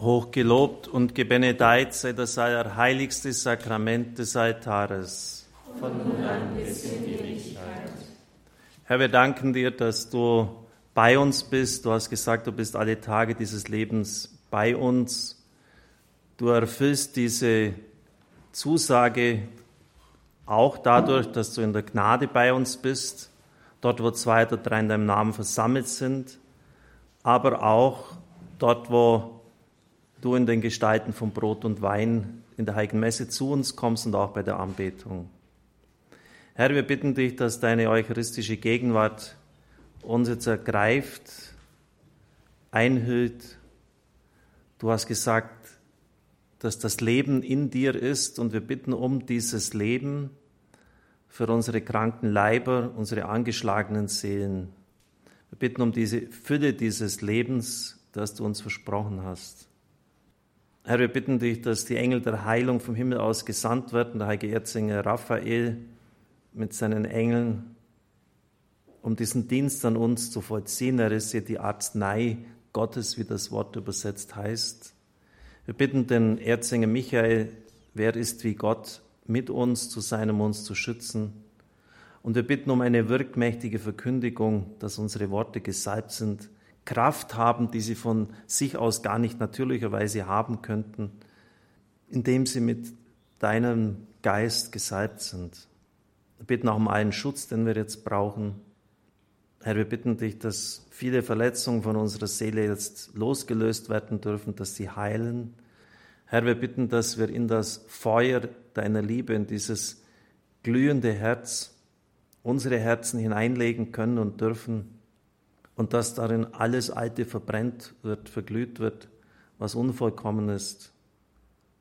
Hochgelobt und gebenedeit sei das allerheiligste Sakrament des Altares. Von nun an bis in Ewigkeit. Herr, wir danken dir, dass du bei uns bist. Du hast gesagt, du bist alle Tage dieses Lebens bei uns. Du erfüllst diese Zusage auch dadurch, dass du in der Gnade bei uns bist, dort wo zwei oder drei in deinem Namen versammelt sind, aber auch dort, wo du in den Gestalten von Brot und Wein in der Heiligen Messe zu uns kommst und auch bei der Anbetung. Herr, wir bitten dich, dass deine eucharistische Gegenwart uns jetzt ergreift, einhüllt. Du hast gesagt, dass das Leben in dir ist und wir bitten um dieses Leben für unsere kranken Leiber, unsere angeschlagenen Seelen. Wir bitten um diese Fülle dieses Lebens, das du uns versprochen hast. Herr, wir bitten dich, dass die Engel der Heilung vom Himmel aus gesandt werden, der heilige Erzinger Raphael mit seinen Engeln, um diesen Dienst an uns zu vollziehen. Er ist ja die Arznei Gottes, wie das Wort übersetzt heißt. Wir bitten den Erzinger Michael, wer ist wie Gott, mit uns zu sein, um uns zu schützen. Und wir bitten um eine wirkmächtige Verkündigung, dass unsere Worte gesalbt sind Kraft haben, die sie von sich aus gar nicht natürlicherweise haben könnten, indem sie mit deinem Geist gesalbt sind. Wir bitten auch um allen Schutz, den wir jetzt brauchen. Herr, wir bitten dich, dass viele Verletzungen von unserer Seele jetzt losgelöst werden dürfen, dass sie heilen. Herr, wir bitten, dass wir in das Feuer deiner Liebe, in dieses glühende Herz, unsere Herzen hineinlegen können und dürfen und dass darin alles Alte verbrennt wird, verglüht wird, was unvollkommen ist,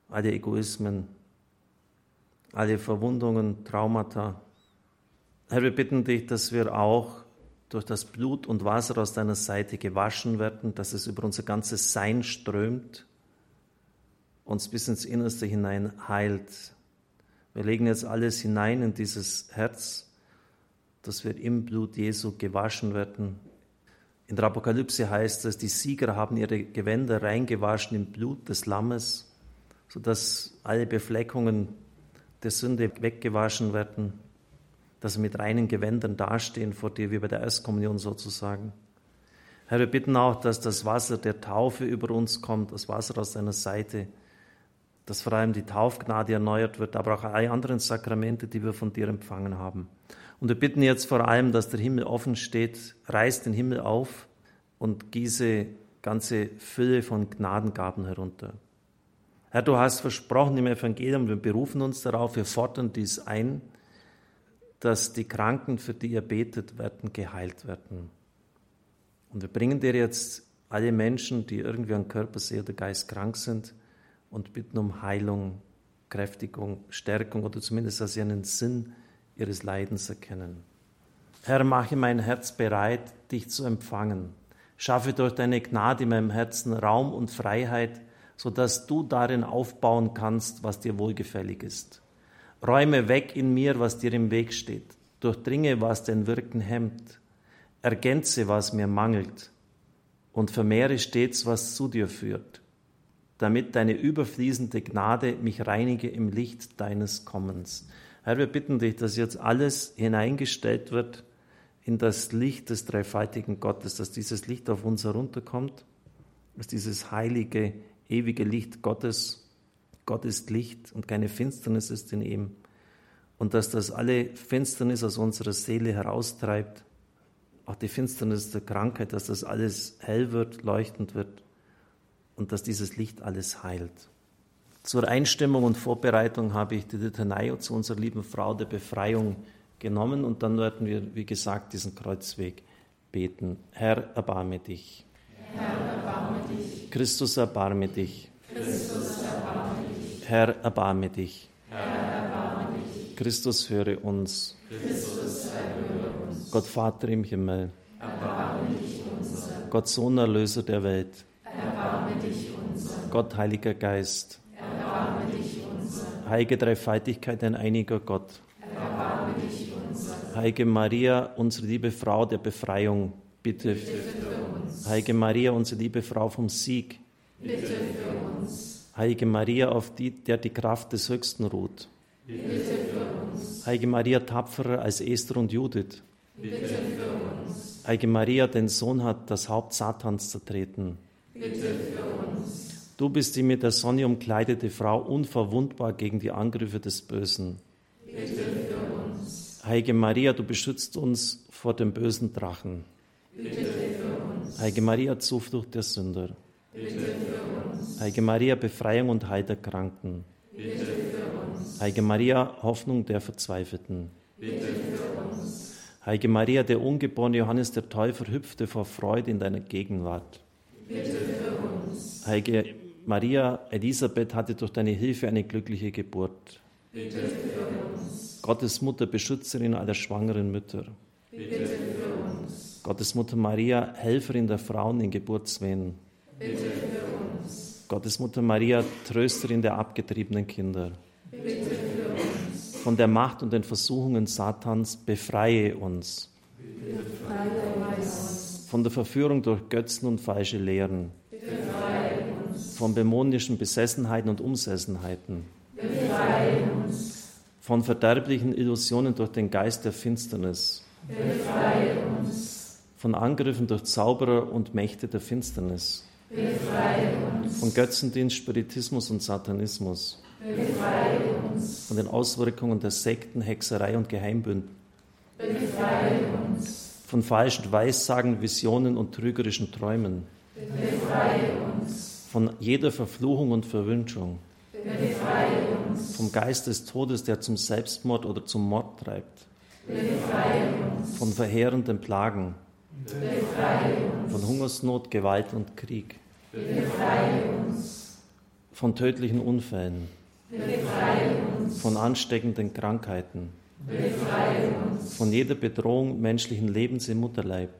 alle Egoismen, alle Verwundungen, Traumata. Herr, wir bitten dich, dass wir auch durch das Blut und Wasser aus deiner Seite gewaschen werden, dass es über unser ganzes Sein strömt, uns bis ins Innerste hinein heilt. Wir legen jetzt alles hinein in dieses Herz, dass wir im Blut Jesu gewaschen werden, in der Apokalypse heißt es, die Sieger haben ihre Gewänder reingewaschen im Blut des Lammes, sodass alle Befleckungen der Sünde weggewaschen werden, dass wir mit reinen Gewändern dastehen vor dir, wie bei der Erstkommunion sozusagen. Herr, wir bitten auch, dass das Wasser der Taufe über uns kommt, das Wasser aus deiner Seite, dass vor allem die Taufgnade erneuert wird, aber auch alle anderen Sakramente, die wir von dir empfangen haben. Und wir bitten jetzt vor allem, dass der Himmel offen steht, reiß den Himmel auf und gieße ganze Fülle von Gnadengaben herunter. Herr, du hast versprochen im Evangelium, wir berufen uns darauf, wir fordern dies ein, dass die Kranken, für die ihr betet werden, geheilt werden. Und wir bringen dir jetzt alle Menschen, die irgendwie an Körper, Seele oder Geist krank sind, und bitten um Heilung, Kräftigung, Stärkung oder zumindest, dass sie einen Sinn ihres Leidens erkennen. Herr, mache mein Herz bereit, dich zu empfangen. Schaffe durch deine Gnade in meinem Herzen Raum und Freiheit, sodass du darin aufbauen kannst, was dir wohlgefällig ist. Räume weg in mir, was dir im Weg steht. Durchdringe, was dein Wirken hemmt. Ergänze, was mir mangelt. Und vermehre stets, was zu dir führt, damit deine überfließende Gnade mich reinige im Licht deines Kommens. Herr, wir bitten dich, dass jetzt alles hineingestellt wird in das Licht des dreifaltigen Gottes, dass dieses Licht auf uns herunterkommt, dass dieses heilige, ewige Licht Gottes, Gott ist Licht und keine Finsternis ist in ihm, und dass das alle Finsternis aus unserer Seele heraustreibt, auch die Finsternis der Krankheit, dass das alles hell wird, leuchtend wird und dass dieses Licht alles heilt. Zur Einstimmung und Vorbereitung habe ich die Litanei zu unserer lieben Frau der Befreiung genommen und dann werden wir, wie gesagt, diesen Kreuzweg beten. Herr, erbarme dich. Herr, erbarme dich. Christus, erbarme dich. Christus, erbarme dich. Herr, erbarme dich. Herr, erbarme dich. Christus, höre uns. Christus, uns. Gott Vater im Himmel. Erbarme dich unser. Gott Sohn, Erlöser der Welt. Erbarme dich unser. Gott, Heiliger Geist Heilige Dreifaltigkeit, ein einiger Gott. Erbarme. Heilige Maria, unsere liebe Frau der Befreiung, bitte. bitte für uns. Heilige Maria, unsere liebe Frau vom Sieg, Bitte für uns. Heilige Maria, auf die, der die Kraft des Höchsten ruht. Bitte für uns. Heilige Maria, tapferer als Esther und Judith. Bitte für uns. Heilige Maria, den Sohn hat das Haupt Satans zertreten. Bitte für uns. Du bist die mit der Sonne umkleidete Frau, unverwundbar gegen die Angriffe des Bösen. Bitte für uns. Heilige Maria, du beschützt uns vor dem bösen Drachen. Bitte für uns. Heilige Maria, Zuflucht der Sünder. Bitte für uns. Heilige Maria, Befreiung und Heil der Kranken. Bitte für uns. Heilige Maria, Hoffnung der Verzweifelten. Bitte für uns. Heilige Maria, der ungeborene Johannes der Täufer hüpfte vor Freude in deiner Gegenwart. Bitte für uns. Heilige Maria, Elisabeth hatte durch deine Hilfe eine glückliche Geburt. Bitte für uns. Gottes Mutter, Beschützerin aller schwangeren Mütter. Bitte für uns. Gottes Mutter Maria, Helferin der Frauen in Geburtswehen. Bitte für uns. Gottes Mutter Maria, Trösterin der abgetriebenen Kinder. Bitte für uns. Von der Macht und den Versuchungen Satans befreie uns. Befreie uns. Von der Verführung durch Götzen und falsche Lehren. Von dämonischen Besessenheiten und Umsessenheiten. Befreie uns. Von verderblichen Illusionen durch den Geist der Finsternis. Befreie uns. Von Angriffen durch Zauberer und Mächte der Finsternis. Befreie uns. Von Götzendienst, Spiritismus und Satanismus. Befreie uns. Von den Auswirkungen der Sekten, Hexerei und Geheimbünden. Befreie uns. Von falschen Weissagen, Visionen und trügerischen Träumen. Befreie uns. Von jeder Verfluchung und Verwünschung. Befreie uns. Vom Geist des Todes, der zum Selbstmord oder zum Mord treibt. Befreie uns. Von verheerenden Plagen. Befreie uns. Von Hungersnot, Gewalt und Krieg. Befreie uns. Von tödlichen Unfällen. Befreie uns. Von ansteckenden Krankheiten. Befreie uns. Von jeder Bedrohung menschlichen Lebens im Mutterleib.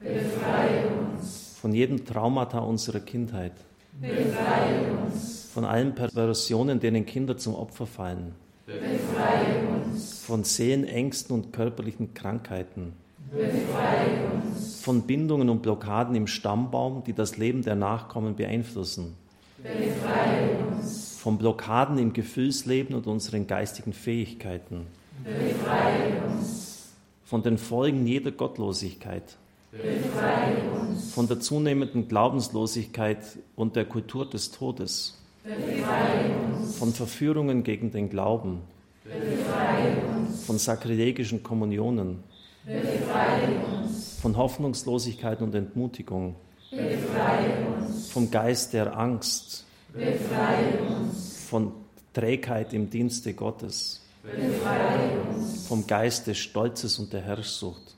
Befreie uns. Von jedem Traumata unserer Kindheit. Befreie uns. Von allen Perversionen, denen Kinder zum Opfer fallen. Befreie uns. Von Seelenängsten und körperlichen Krankheiten. Befreie uns. Von Bindungen und Blockaden im Stammbaum, die das Leben der Nachkommen beeinflussen. Befreie uns. Von Blockaden im Gefühlsleben und unseren geistigen Fähigkeiten. Befreie uns. Von den Folgen jeder Gottlosigkeit. Befreie uns. Von der zunehmenden Glaubenslosigkeit und der Kultur des Todes. Befreie uns. Von Verführungen gegen den Glauben. Befreie uns. Von sakrilegischen Kommunionen. Befreie uns. Von Hoffnungslosigkeit und Entmutigung. Befreie uns. Vom Geist der Angst. Befreie uns. Von Trägheit im Dienste Gottes. Befreie uns. Vom Geist des Stolzes und der Herrschsucht.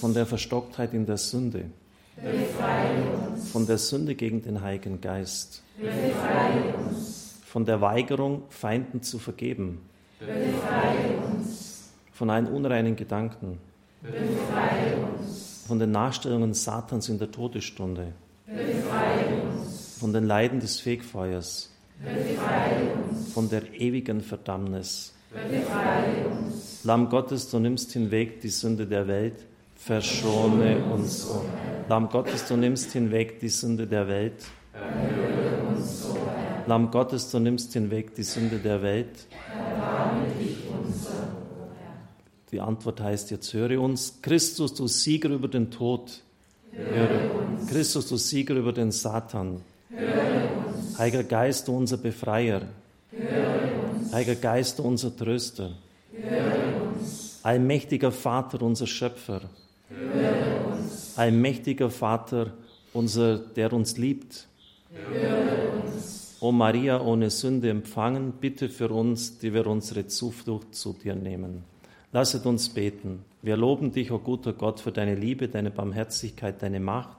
Von der Verstocktheit in der Sünde. Von der Sünde gegen den Heiligen Geist. Von der Weigerung, Feinden zu vergeben. Von allen unreinen Gedanken. Von den Nachstellungen Satans in der Todesstunde. Von den Leiden des Fegfeuers. Von der ewigen Verdammnis. Befreie uns. Lamm Gottes, du nimmst hinweg die Sünde der Welt, verschone uns. O Lamm Gottes, du nimmst hinweg die Sünde der Welt. Erhöre uns, o Herr. Lamm Gottes, du nimmst hinweg die Sünde der Welt. Erbarme dich unser die Antwort heißt jetzt, höre uns. Christus, du Sieger über den Tod. Höre uns. Christus, du Sieger über den Satan. Höre uns. Heiliger Geist, du unser Befreier. Höre uns. Heiliger Geist, unser Tröster. Uns. Allmächtiger Vater, unser Schöpfer. Uns. Allmächtiger Vater, unser, der uns liebt. Uns. O Maria, ohne Sünde empfangen, bitte für uns, die wir unsere Zuflucht zu dir nehmen. Lasset uns beten. Wir loben dich, o guter Gott, für deine Liebe, deine Barmherzigkeit, deine Macht,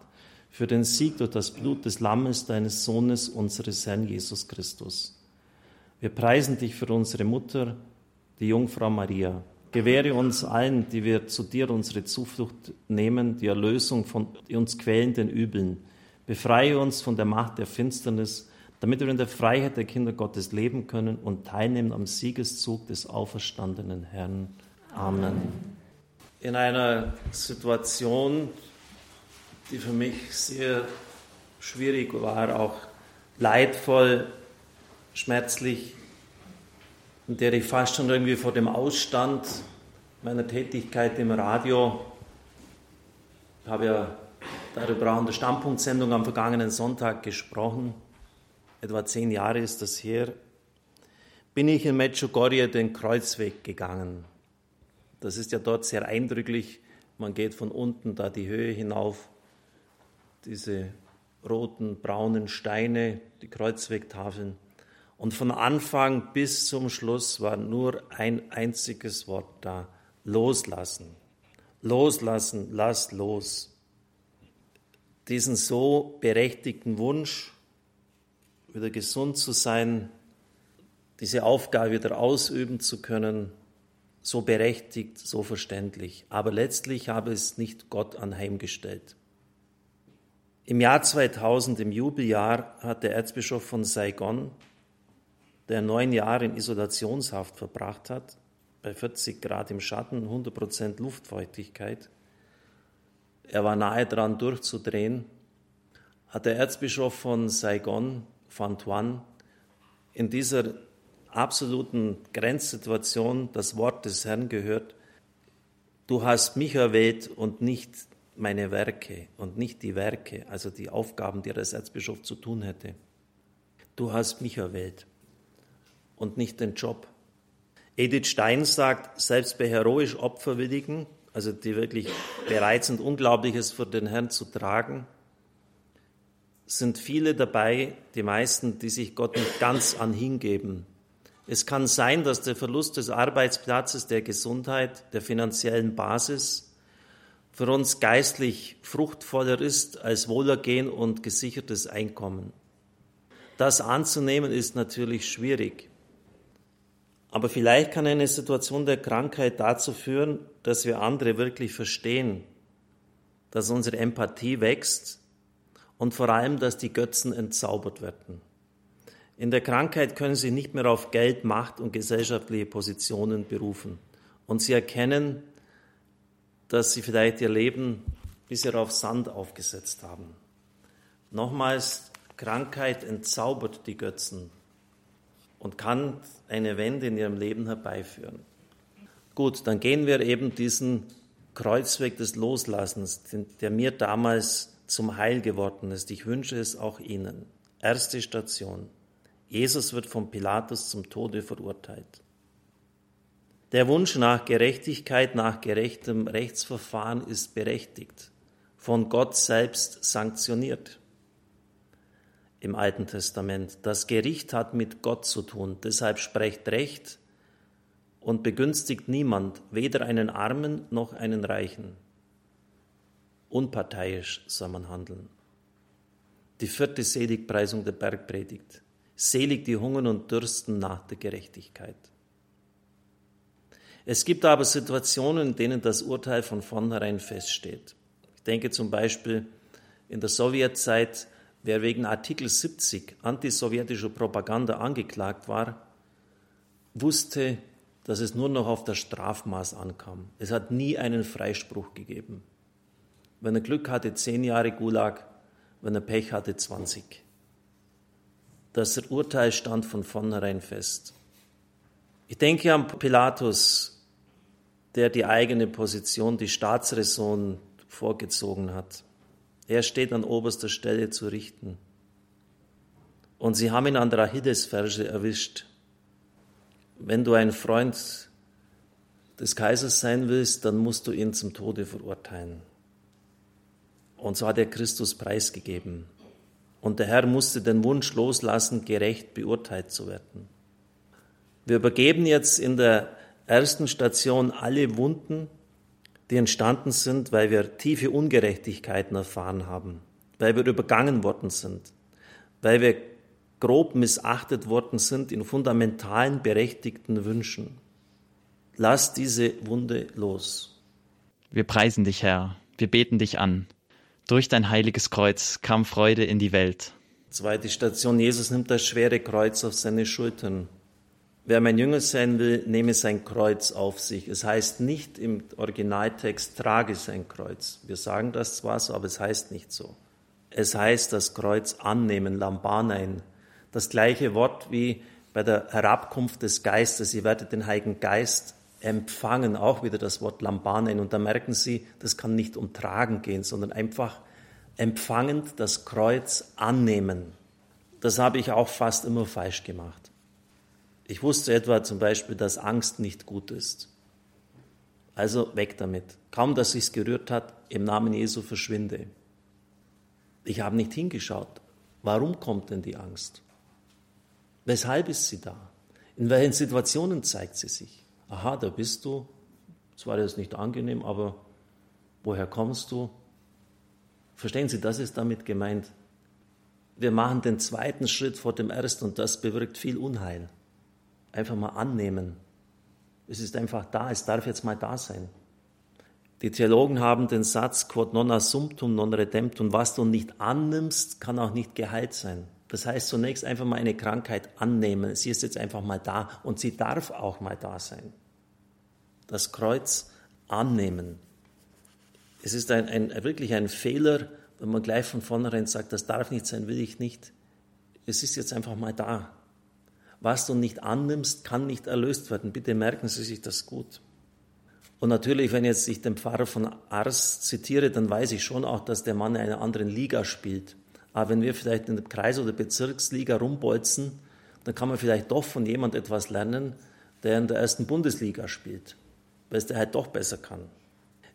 für den Sieg durch das Blut des Lammes, deines Sohnes, unseres Herrn Jesus Christus. Wir preisen dich für unsere Mutter, die Jungfrau Maria. Gewähre uns allen, die wir zu dir unsere Zuflucht nehmen, die Erlösung von uns quälenden Übeln. Befreie uns von der Macht der Finsternis, damit wir in der Freiheit der Kinder Gottes leben können und teilnehmen am Siegeszug des auferstandenen Herrn. Amen. In einer Situation, die für mich sehr schwierig, war auch leidvoll, schmerzlich, in der ich fast schon irgendwie vor dem Ausstand meiner Tätigkeit im Radio, ich habe ja darüber auch in der Standpunktsendung am vergangenen Sonntag gesprochen, etwa zehn Jahre ist das her, bin ich in Medjugorje den Kreuzweg gegangen. Das ist ja dort sehr eindrücklich. Man geht von unten da die Höhe hinauf, diese roten, braunen Steine, die Kreuzwegtafeln. Und von Anfang bis zum Schluss war nur ein einziges Wort da. Loslassen. Loslassen, lass los. Diesen so berechtigten Wunsch, wieder gesund zu sein, diese Aufgabe wieder ausüben zu können, so berechtigt, so verständlich. Aber letztlich habe es nicht Gott anheimgestellt. Im Jahr 2000, im Jubeljahr, hat der Erzbischof von Saigon, der neun Jahre in Isolationshaft verbracht hat, bei 40 Grad im Schatten, 100 Prozent Luftfeuchtigkeit, er war nahe dran durchzudrehen, hat der Erzbischof von Saigon, Van Tuan, in dieser absoluten Grenzsituation das Wort des Herrn gehört, du hast mich erwählt und nicht meine Werke und nicht die Werke, also die Aufgaben, die er als Erzbischof zu tun hätte. Du hast mich erwählt und nicht den Job. Edith Stein sagt, selbst bei heroisch Opferwilligen, also die wirklich bereit sind, Unglaubliches für den Herrn zu tragen, sind viele dabei, die meisten, die sich Gott nicht ganz anhingeben. Es kann sein, dass der Verlust des Arbeitsplatzes, der Gesundheit, der finanziellen Basis für uns geistlich fruchtvoller ist als Wohlergehen und gesichertes Einkommen. Das anzunehmen ist natürlich schwierig. Aber vielleicht kann eine Situation der Krankheit dazu führen, dass wir andere wirklich verstehen, dass unsere Empathie wächst und vor allem, dass die Götzen entzaubert werden. In der Krankheit können sie nicht mehr auf Geld, Macht und gesellschaftliche Positionen berufen. Und sie erkennen, dass sie vielleicht ihr Leben bisher auf Sand aufgesetzt haben. Nochmals, Krankheit entzaubert die Götzen und kann eine Wende in ihrem Leben herbeiführen. Gut, dann gehen wir eben diesen Kreuzweg des Loslassens, der mir damals zum Heil geworden ist. Ich wünsche es auch Ihnen. Erste Station. Jesus wird von Pilatus zum Tode verurteilt. Der Wunsch nach Gerechtigkeit, nach gerechtem Rechtsverfahren ist berechtigt, von Gott selbst sanktioniert im Alten Testament. Das Gericht hat mit Gott zu tun, deshalb sprecht Recht und begünstigt niemand, weder einen Armen noch einen Reichen. Unparteiisch soll man handeln. Die vierte Seligpreisung der Bergpredigt. Selig die hungern und dürsten nach der Gerechtigkeit. Es gibt aber Situationen, in denen das Urteil von vornherein feststeht. Ich denke zum Beispiel in der Sowjetzeit, wer wegen Artikel 70 antisowjetischer Propaganda angeklagt war, wusste, dass es nur noch auf das Strafmaß ankam. Es hat nie einen Freispruch gegeben. Wenn er Glück hatte, zehn Jahre Gulag, wenn er Pech hatte, 20. Das Urteil stand von vornherein fest. Ich denke an Pilatus, der die eigene Position, die Staatsräson vorgezogen hat. Er steht an oberster Stelle zu richten. Und sie haben ihn an der Achillesferse erwischt. Wenn du ein Freund des Kaisers sein willst, dann musst du ihn zum Tode verurteilen. Und so hat er Christus preisgegeben. Und der Herr musste den Wunsch loslassen, gerecht beurteilt zu werden. Wir übergeben jetzt in der ersten Station alle Wunden, die entstanden sind, weil wir tiefe Ungerechtigkeiten erfahren haben, weil wir übergangen worden sind, weil wir grob missachtet worden sind in fundamentalen berechtigten Wünschen. Lass diese Wunde los. Wir preisen dich, Herr, wir beten dich an. Durch dein heiliges Kreuz kam Freude in die Welt. Zweite Station, Jesus nimmt das schwere Kreuz auf seine Schultern. Wer mein Jünger sein will, nehme sein Kreuz auf sich. Es heißt nicht im Originaltext, trage sein Kreuz. Wir sagen das zwar so, aber es heißt nicht so. Es heißt das Kreuz annehmen, Lambanein. Das gleiche Wort wie bei der Herabkunft des Geistes. Ihr werdet den Heiligen Geist empfangen, auch wieder das Wort Lambanein. Und da merken Sie, das kann nicht um Tragen gehen, sondern einfach empfangend das Kreuz annehmen. Das habe ich auch fast immer falsch gemacht. Ich wusste etwa zum Beispiel, dass Angst nicht gut ist. Also weg damit. Kaum, dass sich's gerührt hat, im Namen Jesu verschwinde. Ich habe nicht hingeschaut. Warum kommt denn die Angst? Weshalb ist sie da? In welchen Situationen zeigt sie sich? Aha, da bist du. Zwar ist nicht angenehm, aber woher kommst du? Verstehen Sie, das ist damit gemeint. Wir machen den zweiten Schritt vor dem ersten und das bewirkt viel Unheil. Einfach mal annehmen. Es ist einfach da, es darf jetzt mal da sein. Die Theologen haben den Satz, quod non assumptum non redemptum, was du nicht annimmst, kann auch nicht geheilt sein. Das heißt zunächst einfach mal eine Krankheit annehmen. Sie ist jetzt einfach mal da und sie darf auch mal da sein. Das Kreuz annehmen. Es ist ein, ein, wirklich ein Fehler, wenn man gleich von vornherein sagt, das darf nicht sein, will ich nicht. Es ist jetzt einfach mal da. Was du nicht annimmst, kann nicht erlöst werden. Bitte merken Sie sich das gut. Und natürlich, wenn jetzt ich den Pfarrer von Ars zitiere, dann weiß ich schon auch, dass der Mann in einer anderen Liga spielt. Aber wenn wir vielleicht in der Kreis- oder Bezirksliga rumbolzen, dann kann man vielleicht doch von jemand etwas lernen, der in der ersten Bundesliga spielt, weil es der halt doch besser kann.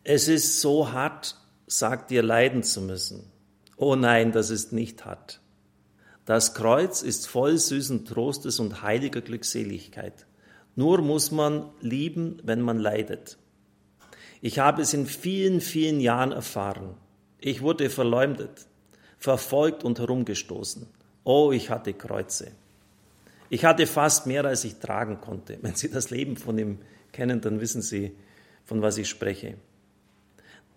Es ist so hart, sagt dir, leiden zu müssen. Oh nein, das ist nicht hart. Das Kreuz ist voll süßen Trostes und heiliger Glückseligkeit. Nur muss man lieben, wenn man leidet. Ich habe es in vielen, vielen Jahren erfahren. Ich wurde verleumdet, verfolgt und herumgestoßen. Oh, ich hatte Kreuze. Ich hatte fast mehr, als ich tragen konnte. Wenn Sie das Leben von ihm kennen, dann wissen Sie, von was ich spreche.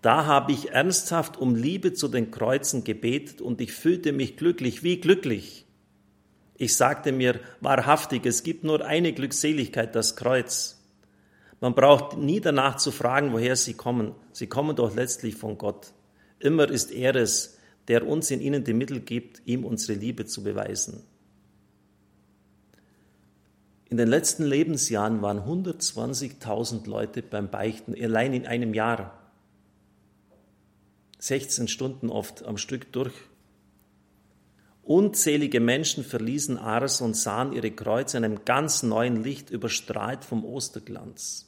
Da habe ich ernsthaft um Liebe zu den Kreuzen gebetet und ich fühlte mich glücklich, wie glücklich. Ich sagte mir wahrhaftig, es gibt nur eine Glückseligkeit, das Kreuz. Man braucht nie danach zu fragen, woher sie kommen. Sie kommen doch letztlich von Gott. Immer ist er es, der uns in ihnen die Mittel gibt, ihm unsere Liebe zu beweisen. In den letzten Lebensjahren waren 120.000 Leute beim Beichten, allein in einem Jahr. 16 Stunden oft am Stück durch. Unzählige Menschen verließen Ars und sahen ihre Kreuze in einem ganz neuen Licht, überstrahlt vom Osterglanz.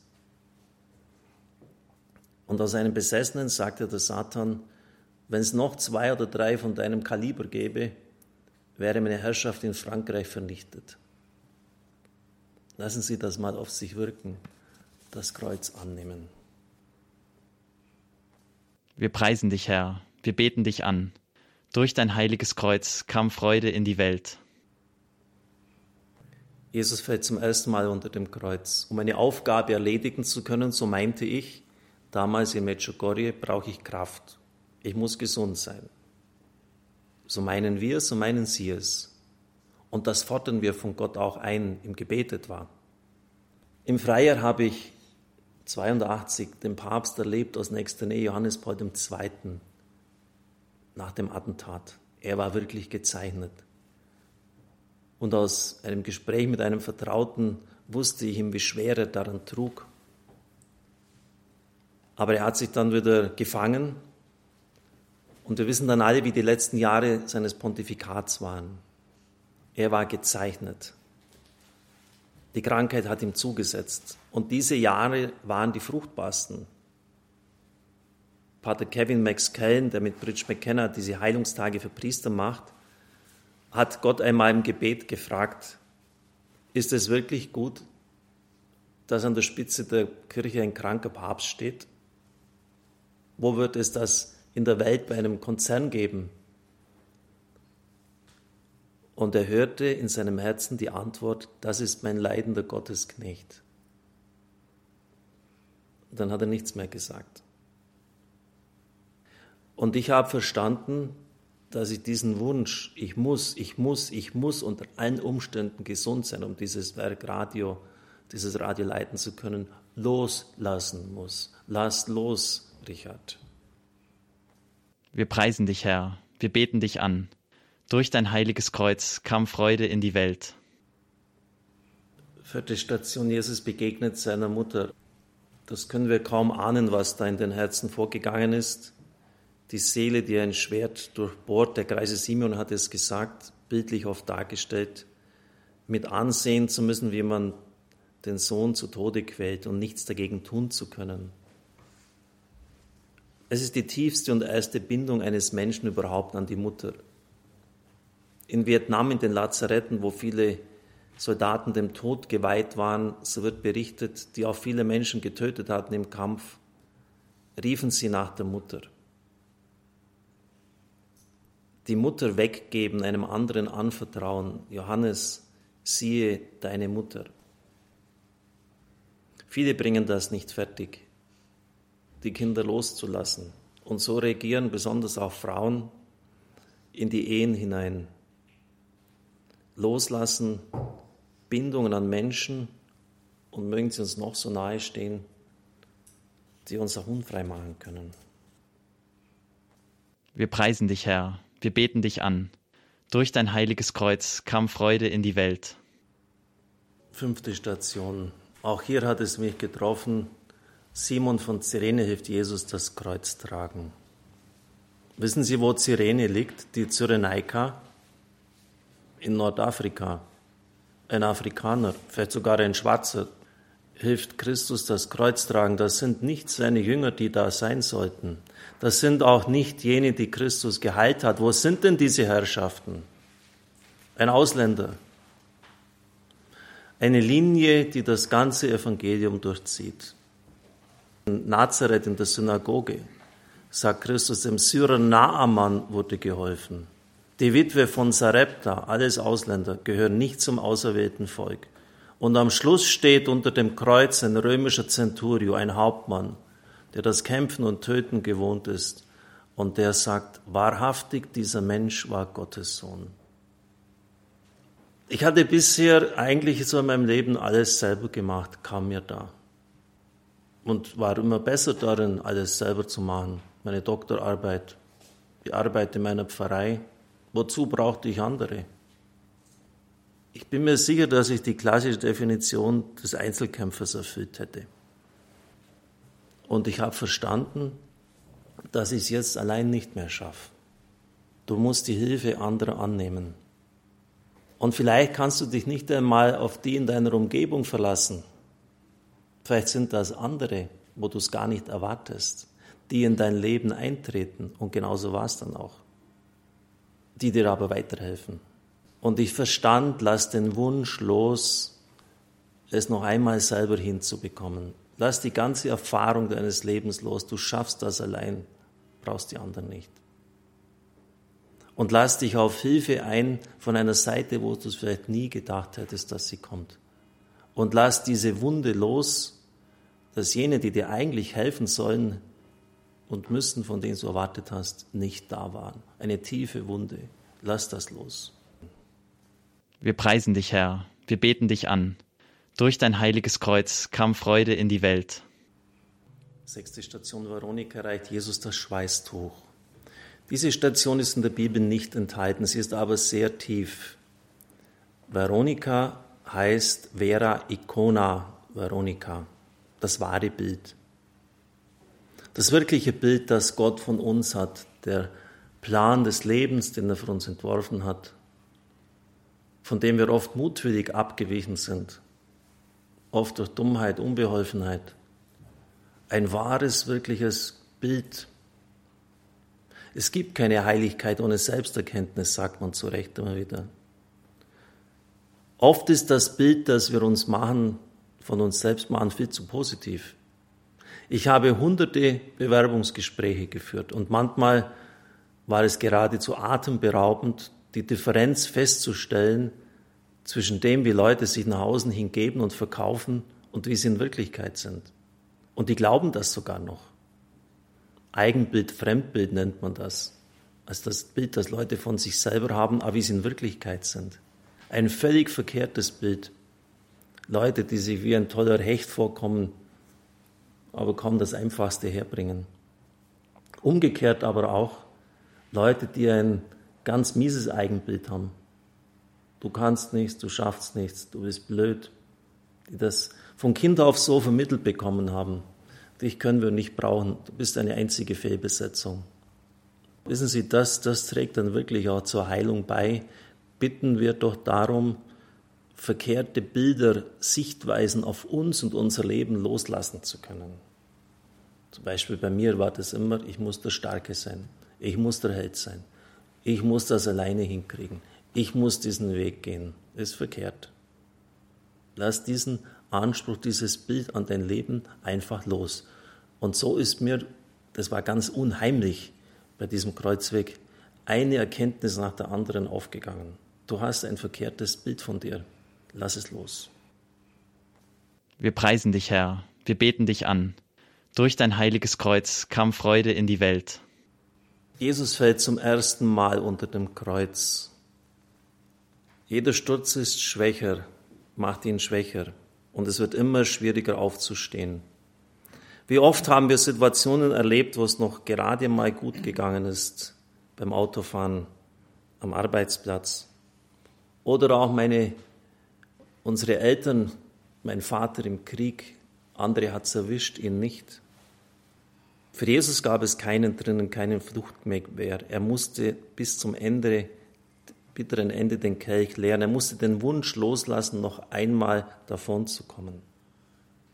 Und aus einem Besessenen sagte der Satan, wenn es noch zwei oder drei von deinem Kaliber gäbe, wäre meine Herrschaft in Frankreich vernichtet. Lassen Sie das mal auf sich wirken, das Kreuz annehmen. Wir preisen dich, Herr, wir beten dich an. Durch dein heiliges Kreuz kam Freude in die Welt. Jesus fällt zum ersten Mal unter dem Kreuz. Um eine Aufgabe erledigen zu können, so meinte ich, damals in Medjugorje, brauche ich Kraft. Ich muss gesund sein. So meinen wir, so meinen Sie es. Und das fordern wir von Gott auch ein im Gebet etwa. Im Freier habe ich 82 den Papst erlebt aus nächster Nähe, Johannes Paul II. nach dem Attentat. Er war wirklich gezeichnet. Und aus einem Gespräch mit einem Vertrauten wusste ich ihm, wie schwer er daran trug. Aber er hat sich dann wieder gefangen. Und wir wissen dann alle, wie die letzten Jahre seines Pontifikats waren. Er war gezeichnet. Die Krankheit hat ihm zugesetzt. Und diese Jahre waren die fruchtbarsten. Pater Kevin McSkellen, der mit Bridge McKenna diese Heilungstage für Priester macht, hat Gott einmal im Gebet gefragt, ist es wirklich gut, dass an der Spitze der Kirche ein kranker Papst steht? Wo wird es das in der Welt bei einem Konzern geben? Und er hörte in seinem Herzen die Antwort, das ist mein leidender Gottesknecht. Dann hat er nichts mehr gesagt. Und ich habe verstanden, dass ich diesen Wunsch, ich muss, ich muss, ich muss unter allen Umständen gesund sein, um dieses Werk Radio, dieses Radio leiten zu können, loslassen muss. Lass los, Richard. Wir preisen dich, Herr, wir beten dich an. Durch dein heiliges Kreuz kam Freude in die Welt. Vierte Station, Jesus begegnet seiner Mutter. Das können wir kaum ahnen, was da in den Herzen vorgegangen ist. Die Seele, die ein Schwert durchbohrt, der Kreise Simeon hat es gesagt, bildlich oft dargestellt, mit ansehen zu müssen, wie man den Sohn zu Tode quält und nichts dagegen tun zu können. Es ist die tiefste und erste Bindung eines Menschen überhaupt an die Mutter. In Vietnam, in den Lazaretten, wo viele Soldaten dem Tod geweiht waren, so wird berichtet, die auch viele Menschen getötet hatten im Kampf, riefen sie nach der Mutter. Die Mutter weggeben, einem anderen anvertrauen. Johannes, siehe deine Mutter. Viele bringen das nicht fertig, die Kinder loszulassen. Und so reagieren besonders auch Frauen in die Ehen hinein. Loslassen, Bindungen an Menschen und mögen sie uns noch so nahe stehen, die uns auch unfrei machen können. Wir preisen dich, Herr, wir beten dich an. Durch dein heiliges Kreuz kam Freude in die Welt. Fünfte Station. Auch hier hat es mich getroffen. Simon von Cyrene hilft Jesus das Kreuz tragen. Wissen Sie, wo Cyrene liegt? Die Cyrenaika in Nordafrika ein Afrikaner, vielleicht sogar ein Schwarzer, hilft Christus das Kreuz tragen. Das sind nicht seine Jünger, die da sein sollten. Das sind auch nicht jene, die Christus geheilt hat. Wo sind denn diese Herrschaften? Ein Ausländer. Eine Linie, die das ganze Evangelium durchzieht. In Nazareth in der Synagoge sagt Christus, dem Syrer Naaman wurde geholfen. Die Witwe von Sarepta, alles Ausländer, gehören nicht zum auserwählten Volk. Und am Schluss steht unter dem Kreuz ein römischer Centurio, ein Hauptmann, der das Kämpfen und Töten gewohnt ist. Und der sagt, wahrhaftig, dieser Mensch war Gottes Sohn. Ich hatte bisher eigentlich so in meinem Leben alles selber gemacht, kam mir da. Und war immer besser darin, alles selber zu machen. Meine Doktorarbeit, die Arbeit in meiner Pfarrei, Wozu brauchte ich andere? Ich bin mir sicher, dass ich die klassische Definition des Einzelkämpfers erfüllt hätte. Und ich habe verstanden, dass ich es jetzt allein nicht mehr schaffe. Du musst die Hilfe anderer annehmen. Und vielleicht kannst du dich nicht einmal auf die in deiner Umgebung verlassen. Vielleicht sind das andere, wo du es gar nicht erwartest, die in dein Leben eintreten. Und genauso war es dann auch die dir aber weiterhelfen. Und ich verstand, lass den Wunsch los, es noch einmal selber hinzubekommen. Lass die ganze Erfahrung deines Lebens los. Du schaffst das allein, brauchst die anderen nicht. Und lass dich auf Hilfe ein von einer Seite, wo du es vielleicht nie gedacht hättest, dass sie kommt. Und lass diese Wunde los, dass jene, die dir eigentlich helfen sollen, und müssen, von denen du erwartet hast, nicht da waren. Eine tiefe Wunde. Lass das los. Wir preisen dich, Herr. Wir beten dich an. Durch dein heiliges Kreuz kam Freude in die Welt. Sechste Station Veronika reicht Jesus das Schweißtuch. Diese Station ist in der Bibel nicht enthalten, sie ist aber sehr tief. Veronika heißt Vera Icona Veronika, das wahre Bild das wirkliche Bild, das Gott von uns hat, der Plan des Lebens, den er für uns entworfen hat, von dem wir oft mutwillig abgewichen sind, oft durch Dummheit, Unbeholfenheit. Ein wahres, wirkliches Bild. Es gibt keine Heiligkeit ohne Selbsterkenntnis, sagt man zu Recht immer wieder. Oft ist das Bild, das wir uns machen, von uns selbst machen, viel zu positiv. Ich habe hunderte Bewerbungsgespräche geführt und manchmal war es geradezu atemberaubend, die Differenz festzustellen zwischen dem, wie Leute sich nach außen hingeben und verkaufen und wie sie in Wirklichkeit sind. Und die glauben das sogar noch. Eigenbild, Fremdbild nennt man das. Also das Bild, das Leute von sich selber haben, aber wie sie in Wirklichkeit sind. Ein völlig verkehrtes Bild. Leute, die sich wie ein toller Hecht vorkommen, aber kaum das Einfachste herbringen. Umgekehrt aber auch Leute, die ein ganz mieses Eigenbild haben. Du kannst nichts, du schaffst nichts, du bist blöd. Die das von Kind auf so vermittelt bekommen haben. Dich können wir nicht brauchen, du bist eine einzige Fehlbesetzung. Wissen Sie, das, das trägt dann wirklich auch zur Heilung bei. Bitten wir doch darum, verkehrte Bilder, Sichtweisen auf uns und unser Leben loslassen zu können. Zum Beispiel bei mir war das immer, ich muss der Starke sein, ich muss der Held sein, ich muss das alleine hinkriegen, ich muss diesen Weg gehen. Das ist verkehrt. Lass diesen Anspruch, dieses Bild an dein Leben einfach los. Und so ist mir, das war ganz unheimlich bei diesem Kreuzweg, eine Erkenntnis nach der anderen aufgegangen. Du hast ein verkehrtes Bild von dir. Lass es los. Wir preisen dich, Herr. Wir beten dich an. Durch dein heiliges Kreuz kam Freude in die Welt. Jesus fällt zum ersten Mal unter dem Kreuz. Jeder Sturz ist schwächer, macht ihn schwächer und es wird immer schwieriger aufzustehen. Wie oft haben wir Situationen erlebt, wo es noch gerade mal gut gegangen ist, beim Autofahren, am Arbeitsplatz. Oder auch meine, unsere Eltern, mein Vater im Krieg, andere hat es erwischt, ihn nicht. Für Jesus gab es keinen drinnen, keinen Flucht mehr. Er musste bis zum Ende, bitteren Ende den Kelch leeren. Er musste den Wunsch loslassen, noch einmal davon zu kommen.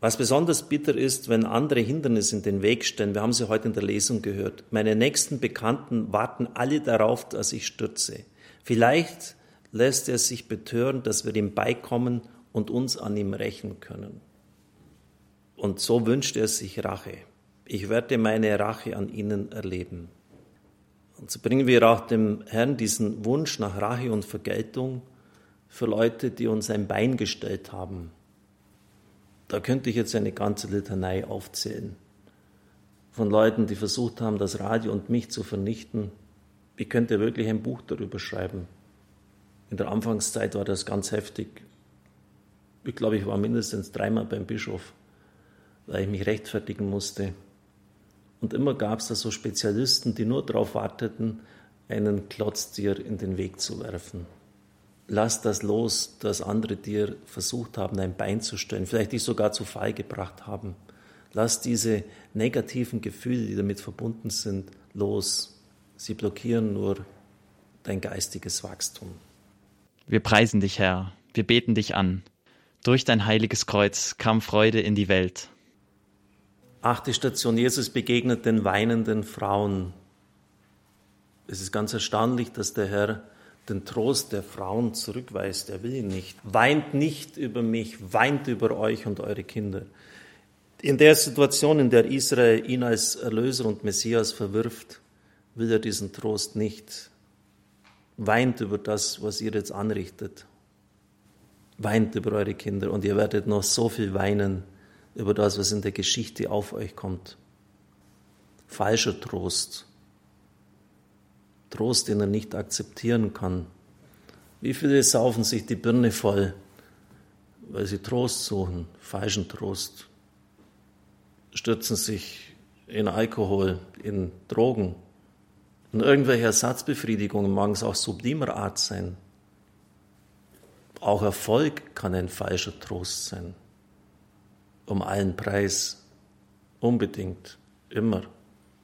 Was besonders bitter ist, wenn andere Hindernisse in den Weg stellen, wir haben sie heute in der Lesung gehört. Meine nächsten Bekannten warten alle darauf, dass ich stürze. Vielleicht lässt er sich betören, dass wir ihm beikommen und uns an ihm rächen können. Und so wünscht er sich Rache ich werde meine Rache an ihnen erleben. Und so bringen wir auch dem Herrn diesen Wunsch nach Rache und Vergeltung für Leute, die uns ein Bein gestellt haben. Da könnte ich jetzt eine ganze Litanei aufzählen. Von Leuten, die versucht haben, das Radio und mich zu vernichten. Ich könnte wirklich ein Buch darüber schreiben. In der Anfangszeit war das ganz heftig. Ich glaube, ich war mindestens dreimal beim Bischof, weil ich mich rechtfertigen musste. Und immer gab es da so Spezialisten, die nur darauf warteten, einen Klotz dir in den Weg zu werfen. Lass das los, dass andere dir versucht haben, ein Bein zu stellen, vielleicht dich sogar zu Fall gebracht haben. Lass diese negativen Gefühle, die damit verbunden sind, los. Sie blockieren nur dein geistiges Wachstum. Wir preisen dich, Herr. Wir beten dich an. Durch dein heiliges Kreuz kam Freude in die Welt. Achte Station, Jesus begegnet den weinenden Frauen. Es ist ganz erstaunlich, dass der Herr den Trost der Frauen zurückweist. Er will ihn nicht. Weint nicht über mich, weint über euch und eure Kinder. In der Situation, in der Israel ihn als Erlöser und Messias verwirft, will er diesen Trost nicht. Weint über das, was ihr jetzt anrichtet. Weint über eure Kinder und ihr werdet noch so viel weinen über das, was in der Geschichte auf euch kommt. Falscher Trost. Trost, den er nicht akzeptieren kann. Wie viele saufen sich die Birne voll, weil sie Trost suchen, falschen Trost, stürzen sich in Alkohol, in Drogen, in irgendwelche Ersatzbefriedigungen, mag es auch sublimer Art sein. Auch Erfolg kann ein falscher Trost sein um allen Preis. Unbedingt, immer.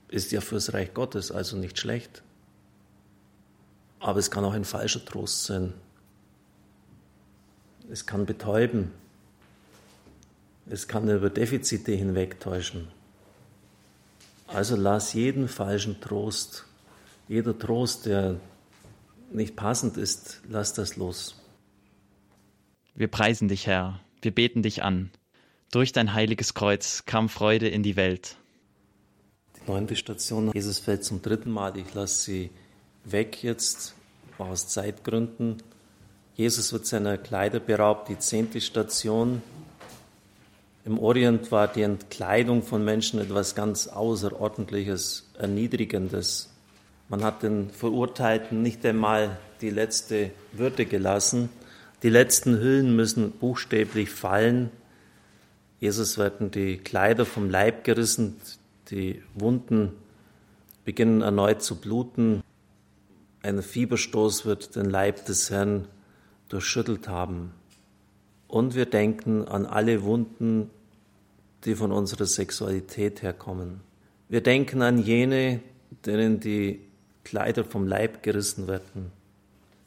Ist ja fürs Reich Gottes also nicht schlecht. Aber es kann auch ein falscher Trost sein. Es kann betäuben. Es kann über Defizite hinwegtäuschen. Also lass jeden falschen Trost, jeder Trost, der nicht passend ist, lass das los. Wir preisen dich, Herr. Wir beten dich an. Durch dein heiliges Kreuz kam Freude in die Welt. Die neunte Station, Jesus fällt zum dritten Mal. Ich lasse sie weg jetzt, aus Zeitgründen. Jesus wird seiner Kleider beraubt. Die zehnte Station. Im Orient war die Entkleidung von Menschen etwas ganz Außerordentliches, Erniedrigendes. Man hat den Verurteilten nicht einmal die letzte Würde gelassen. Die letzten Hüllen müssen buchstäblich fallen. Jesus werden die Kleider vom Leib gerissen, die Wunden beginnen erneut zu bluten. ein Fieberstoß wird den Leib des Herrn durchschüttelt haben. Und wir denken an alle Wunden, die von unserer Sexualität herkommen. Wir denken an jene, denen die Kleider vom Leib gerissen werden.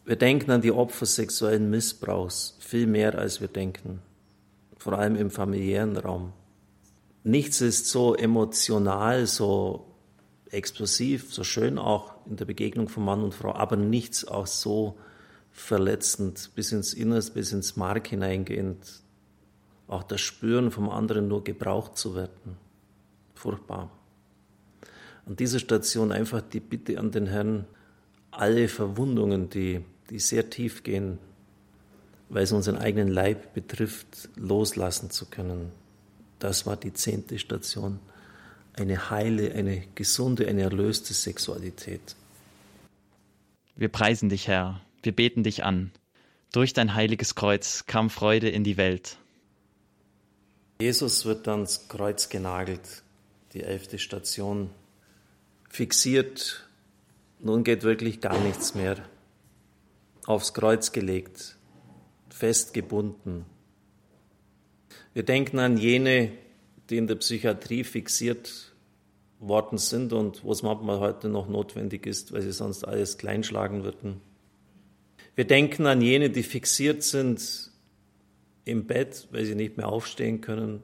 Wir denken an die Opfer sexuellen Missbrauchs viel mehr, als wir denken, vor allem im familiären Raum. Nichts ist so emotional, so explosiv, so schön auch in der Begegnung von Mann und Frau, aber nichts auch so verletzend, bis ins Innerste, bis ins Mark hineingehend. Auch das Spüren vom anderen nur gebraucht zu werden. Furchtbar. An dieser Station einfach die Bitte an den Herrn, alle Verwundungen, die, die sehr tief gehen, weil es unseren eigenen Leib betrifft, loslassen zu können. Das war die zehnte Station. Eine heile, eine gesunde, eine erlöste Sexualität. Wir preisen dich, Herr, wir beten dich an. Durch dein heiliges Kreuz kam Freude in die Welt. Jesus wird ans Kreuz genagelt, die elfte Station. Fixiert, nun geht wirklich gar nichts mehr. Aufs Kreuz gelegt, festgebunden. Wir denken an jene, die in der Psychiatrie fixiert worden sind und wo es manchmal heute noch notwendig ist, weil sie sonst alles kleinschlagen würden. Wir denken an jene, die fixiert sind im Bett, weil sie nicht mehr aufstehen können,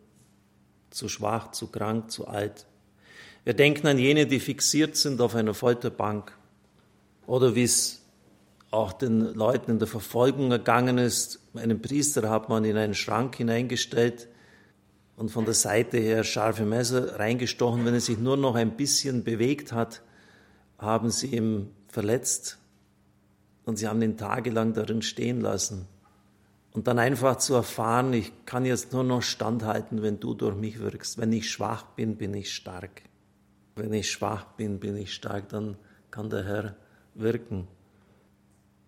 zu schwach, zu krank, zu alt. Wir denken an jene, die fixiert sind auf einer Folterbank oder wie es auch den Leuten in der Verfolgung ergangen ist. Einen Priester hat man in einen Schrank hineingestellt und von der Seite her scharfe Messer reingestochen. Wenn er sich nur noch ein bisschen bewegt hat, haben sie ihn verletzt und sie haben ihn tagelang darin stehen lassen. Und dann einfach zu erfahren, ich kann jetzt nur noch standhalten, wenn du durch mich wirkst. Wenn ich schwach bin, bin ich stark. Wenn ich schwach bin, bin ich stark, dann kann der Herr wirken.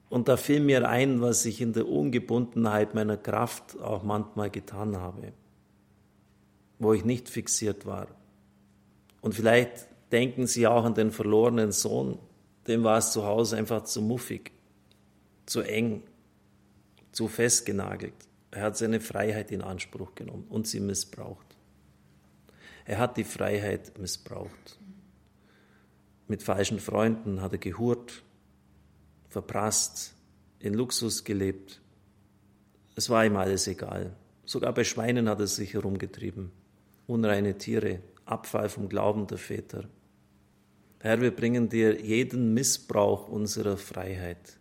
Und da fiel mir ein, was ich in der Ungebundenheit meiner Kraft auch manchmal getan habe, wo ich nicht fixiert war. Und vielleicht denken Sie auch an den verlorenen Sohn, dem war es zu Hause einfach zu muffig zu eng, zu festgenagelt. Er hat seine Freiheit in Anspruch genommen und sie missbraucht. Er hat die Freiheit missbraucht. Mit falschen Freunden hat er gehurt, verprasst, in Luxus gelebt. Es war ihm alles egal. Sogar bei Schweinen hat er sich herumgetrieben. Unreine Tiere, Abfall vom Glauben der Väter. Herr, wir bringen dir jeden Missbrauch unserer Freiheit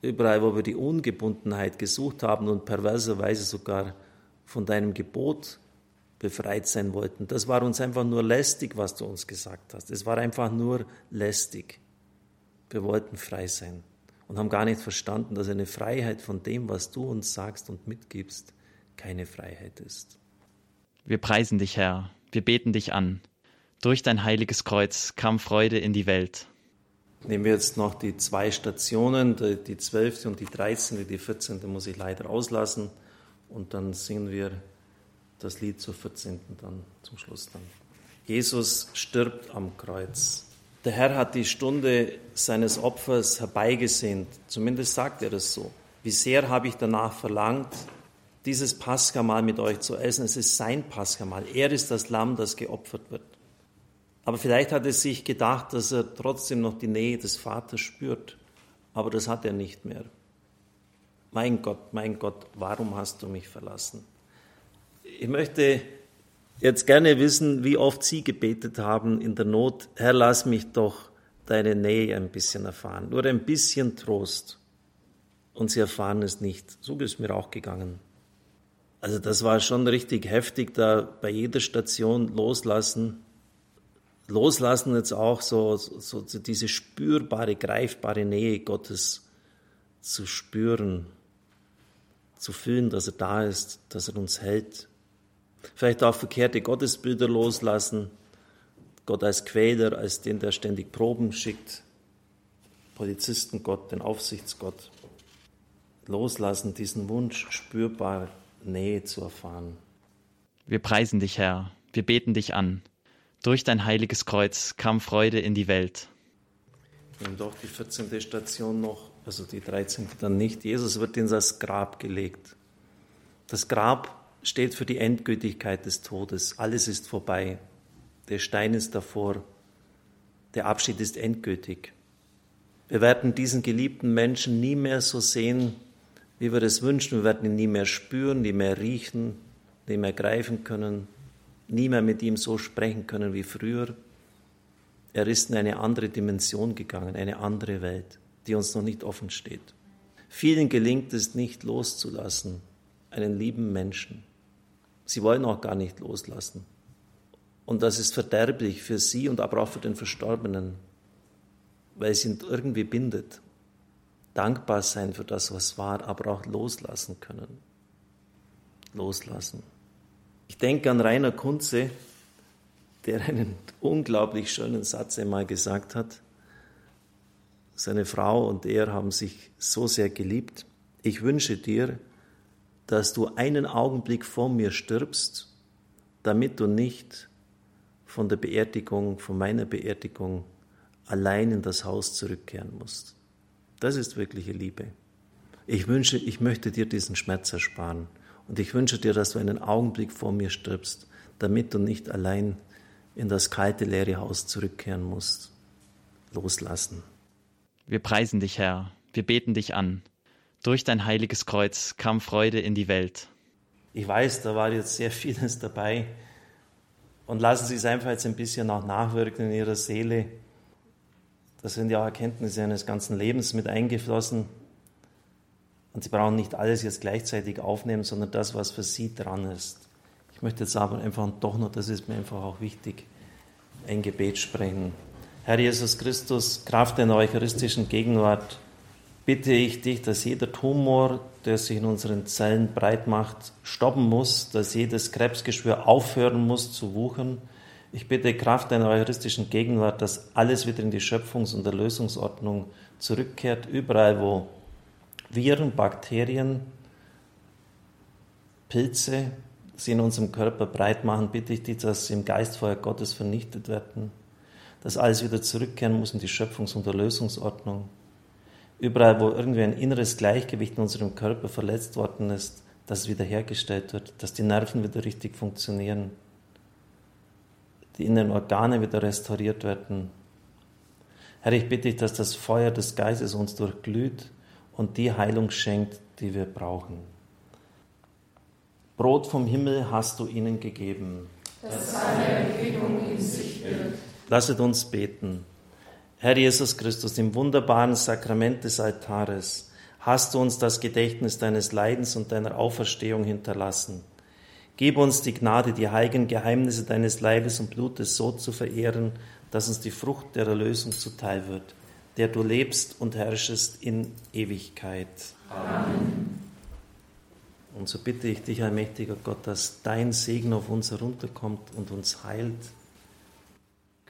überall, wo wir die Ungebundenheit gesucht haben und perverserweise sogar von deinem Gebot befreit sein wollten. Das war uns einfach nur lästig, was du uns gesagt hast. Es war einfach nur lästig. Wir wollten frei sein und haben gar nicht verstanden, dass eine Freiheit von dem, was du uns sagst und mitgibst, keine Freiheit ist. Wir preisen dich, Herr, wir beten dich an. Durch dein heiliges Kreuz kam Freude in die Welt. Nehmen wir jetzt noch die zwei Stationen, die zwölfte und die dreizehnte, die vierzehnte muss ich leider auslassen. Und dann singen wir das Lied zur vierzehnten dann zum Schluss dann. Jesus stirbt am Kreuz. Der Herr hat die Stunde seines Opfers herbeigesehnt. Zumindest sagt er das so. Wie sehr habe ich danach verlangt, dieses Paschamal mit euch zu essen. Es ist sein Paschamal. Er ist das Lamm, das geopfert wird. Aber vielleicht hat er sich gedacht, dass er trotzdem noch die Nähe des Vaters spürt. Aber das hat er nicht mehr. Mein Gott, mein Gott, warum hast du mich verlassen? Ich möchte jetzt gerne wissen, wie oft Sie gebetet haben in der Not, Herr, lass mich doch deine Nähe ein bisschen erfahren, nur ein bisschen Trost. Und Sie erfahren es nicht. So ist es mir auch gegangen. Also das war schon richtig heftig, da bei jeder Station loslassen Loslassen jetzt auch so, so, so diese spürbare, greifbare Nähe Gottes zu spüren, zu fühlen, dass er da ist, dass er uns hält. Vielleicht auch verkehrte Gottesbilder loslassen, Gott als Quäler, als den, der ständig Proben schickt, Polizistengott, den Aufsichtsgott. Loslassen, diesen Wunsch, spürbar Nähe zu erfahren. Wir preisen dich, Herr, wir beten dich an. Durch dein heiliges Kreuz kam Freude in die Welt. Und doch die 14. Station noch, also die 13. dann nicht. Jesus wird in das Grab gelegt. Das Grab steht für die Endgültigkeit des Todes. Alles ist vorbei. Der Stein ist davor. Der Abschied ist endgültig. Wir werden diesen geliebten Menschen nie mehr so sehen, wie wir es wünschen. Wir werden ihn nie mehr spüren, nie mehr riechen, nie mehr greifen können, nie mehr mit ihm so sprechen können wie früher. Er ist in eine andere Dimension gegangen, eine andere Welt, die uns noch nicht offen steht. Vielen gelingt es nicht loszulassen, einen lieben Menschen. Sie wollen auch gar nicht loslassen. Und das ist verderblich für sie und aber auch für den Verstorbenen, weil es ihn irgendwie bindet. Dankbar sein für das, was war, aber auch loslassen können. Loslassen. Ich denke an Rainer Kunze, der einen unglaublich schönen Satz einmal gesagt hat. Seine Frau und er haben sich so sehr geliebt. Ich wünsche dir, dass du einen Augenblick vor mir stirbst, damit du nicht von der Beerdigung, von meiner Beerdigung allein in das Haus zurückkehren musst. Das ist wirkliche Liebe. Ich wünsche, ich möchte dir diesen Schmerz ersparen und ich wünsche dir, dass du einen Augenblick vor mir stirbst, damit du nicht allein in das kalte, leere Haus zurückkehren musst. Loslassen. Wir preisen dich, Herr, wir beten dich an. Durch dein heiliges Kreuz kam Freude in die Welt. Ich weiß, da war jetzt sehr vieles dabei. Und lassen Sie es einfach jetzt ein bisschen auch nachwirken in Ihrer Seele. Da sind ja auch Erkenntnisse eines ganzen Lebens mit eingeflossen. Und Sie brauchen nicht alles jetzt gleichzeitig aufnehmen, sondern das, was für Sie dran ist. Ich möchte jetzt aber einfach doch noch, das ist mir einfach auch wichtig, ein Gebet sprechen. Herr Jesus Christus, Kraft deiner eucharistischen Gegenwart, bitte ich dich, dass jeder Tumor, der sich in unseren Zellen breit macht, stoppen muss, dass jedes Krebsgeschwür aufhören muss zu wuchern. Ich bitte Kraft deiner eucharistischen Gegenwart, dass alles wieder in die Schöpfungs- und Erlösungsordnung zurückkehrt, überall wo Viren, Bakterien, Pilze, sie in unserem Körper breit machen, bitte ich dich, dass sie im Geistfeuer Gottes vernichtet werden, dass alles wieder zurückkehren muss in die Schöpfungs- und Erlösungsordnung. Überall, wo irgendwie ein inneres Gleichgewicht in unserem Körper verletzt worden ist, dass es wiederhergestellt wird, dass die Nerven wieder richtig funktionieren, die inneren Organe wieder restauriert werden. Herr, ich bitte dich, dass das Feuer des Geistes uns durchglüht und die Heilung schenkt, die wir brauchen. Brot vom Himmel hast du ihnen gegeben. Das seine Erquickung in sich birgt. Lasset uns beten. Herr Jesus Christus, im wunderbaren Sakrament des Altares hast du uns das Gedächtnis deines Leidens und deiner Auferstehung hinterlassen. Gib uns die Gnade, die heiligen Geheimnisse deines Leibes und Blutes so zu verehren, dass uns die Frucht der Erlösung zuteil wird, der du lebst und herrschest in Ewigkeit. Amen. Und so bitte ich dich, allmächtiger Gott, dass dein Segen auf uns herunterkommt und uns heilt.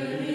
Amen.